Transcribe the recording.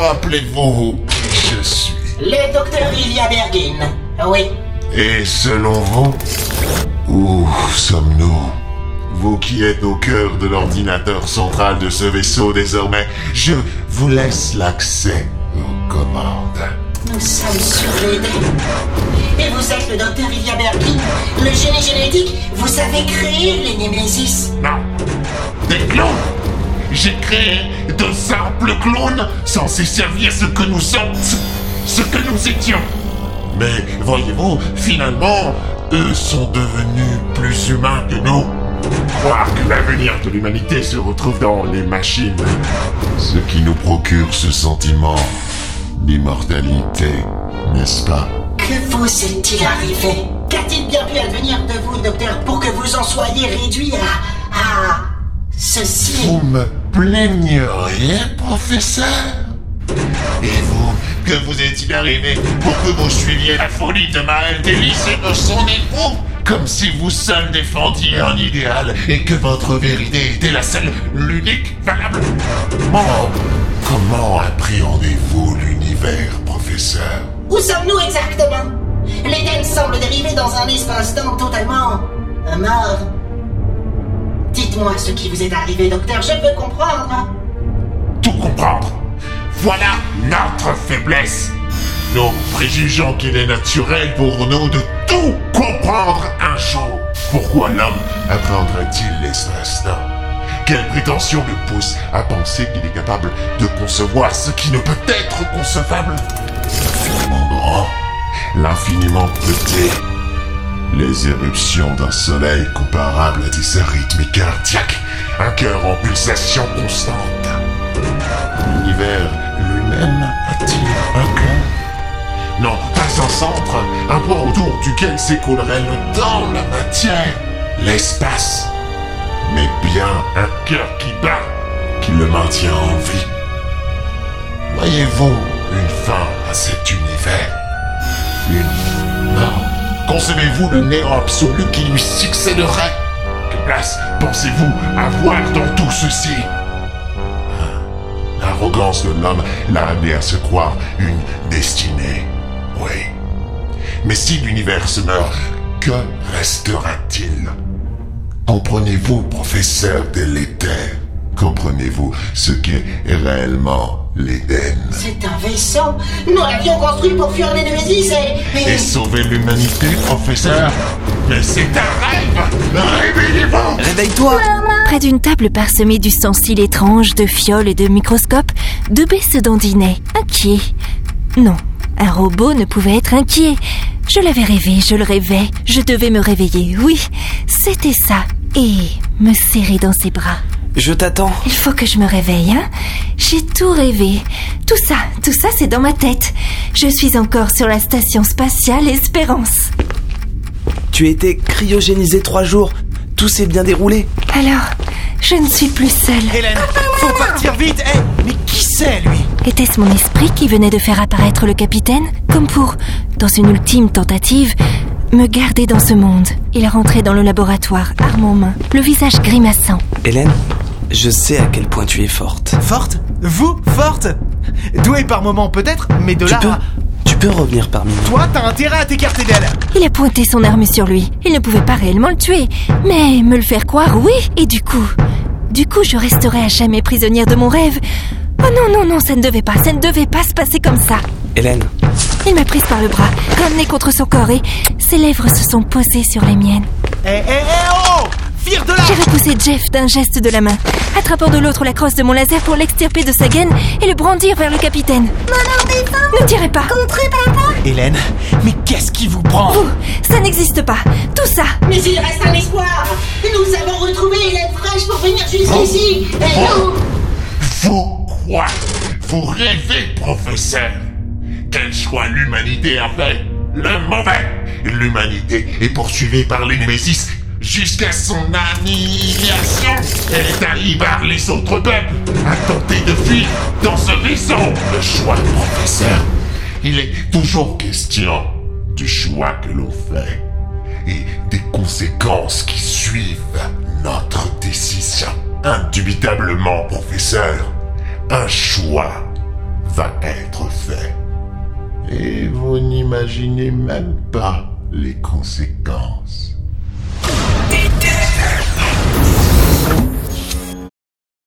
rappelez-vous qui je suis? Le docteur Ilya Bergin. Oui. Et selon vous, où sommes-nous? Vous qui êtes au cœur de l'ordinateur central de ce vaisseau désormais, je vous laisse l'accès aux commandes. Nous sommes sur les Et vous êtes le docteur Ilya Bergin, le génie génétique. Vous avez créé les Némésis. Non Des clones J'ai créé de simples clones censés servir ce que nous sommes, ce- que nous étions. Mais voyez-vous, finalement, eux sont devenus plus humains que nous. Croire que l'avenir de l'humanité se retrouve dans les machines. Ce qui nous procure ce sentiment d'immortalité, n'est-ce pas? Que vous est-il arrivé? Qu'a-t-il bien pu advenir de vous, docteur, pour que vous en soyez réduit à. à. ceci? Vous me plaigneriez, professeur Et vous, que vous est-il arrivé pour que vous suiviez la folie de Maël Délice et de son époux Comme si vous seul défendiez un idéal et que votre vérité était la seule, l'unique, valable Oh, comment appréhendez-vous l'univers, professeur Où sommes-nous exactement? L'Éden semble dériver dans un espace-temps totalement. mort. Dites-moi ce qui vous est arrivé, docteur, je peux comprendre. tout comprendre. Voilà notre faiblesse. Nous préjugeons qu'il est naturel pour nous de tout comprendre un jour. Pourquoi l'homme appréhendrait-il l'espace-temps Quelle prétention le pousse à penser qu'il est capable de concevoir ce qui ne peut être concevable? L'infiniment petit, les éruptions d'un soleil comparable à des arythmes cardiaques, un cœur en pulsation constante. L'univers lui-même a-t-il un cœur Non, pas un centre, un point autour duquel s'écoulerait le temps, la matière, l'espace, mais bien un cœur qui bat, qui le maintient en vie. Voyez-vous une fin à cet univers? Une Concevez-vous le néant absolu qui lui succéderait? Quelle place pensez-vous avoir dans tout ceci? L'arrogance de l'homme l'a amené à se croire une destinée. Oui. Mais si l'univers meurt, que restera-t-il? Comprenez-vous, professeur délétère Comprenez-vous ce qu'est réellement l'Éden? C'est un vaisseau. Nous l'avions construit pour fuir les Némésis et. Et sauver l'humanité, professeur Mais c'est un rêve Réveillez-vous Réveille-toi Près d'une table parsemée d'ustensiles étranges, de fioles et de microscopes, deux baies se dandinaient, inquiets. Non, un robot ne pouvait être inquiet. Je l'avais rêvé, je le rêvais, je devais me réveiller, oui, c'était ça. Et me serrer dans ses bras. Je t'attends. Il faut que je me réveille, hein J'ai tout rêvé. Tout ça, tout ça, c'est dans ma tête. Je suis encore sur la station spatiale Espérance. Tu étais cryogénisé trois jours. Tout s'est bien déroulé. Alors, je ne suis plus seule. Hélène, faut partir vite Eh, mais qui c'est, lui? Était-ce mon esprit qui venait de faire apparaître le capitaine? Comme pour, dans une ultime tentative, me garder dans ce monde. Il rentrait dans le laboratoire, arme en main, le visage grimaçant. Hélène, je sais à quel point tu es forte. Forte Vous Forte Douée par moment peut-être, mais de Tu là peux, à- tu peux revenir parmi nous. Toi, t'as intérêt à t'écarter d'elle Il a pointé son arme sur lui. Il ne pouvait pas réellement le tuer, mais me le faire croire, oui. Et du coup, du coup, je resterai à jamais prisonnière de mon rêve. Oh non, non, non, ça ne devait pas, ça ne devait pas se passer comme ça. Hélène, Il m'a prise par le bras, ramenée contre son corps et ses lèvres se sont posées sur les miennes. Eh, eh, eh, oh Vire de là J'ai repoussé Jeff d'un geste de la main, attrapant de l'autre la crosse de mon laser pour l'extirper de sa gaine et le brandir vers le capitaine. Ne tirez pas. Hélène, mais qu'est-ce qui vous prend Vous, ça n'existe pas. Tout ça. Mais il reste un espoir. Nous avons retrouvé Hélène Fraîche pour venir jusqu'ici Et nous Vous quoi Vous rêvez, professeur Quel choix l'humanité a fait Le mauvais? L'humanité est poursuivie par les Némésis jusqu'à son annihilation Elle est haïe par les autres peuples a tenté de fuir dans ce vaisseau Le choix, professeur Il est toujours question du choix que l'on fait et des conséquences qui suivent notre décision. Indubitablement, professeur, un choix va être fait. Et vous n'imaginez même pas les conséquences.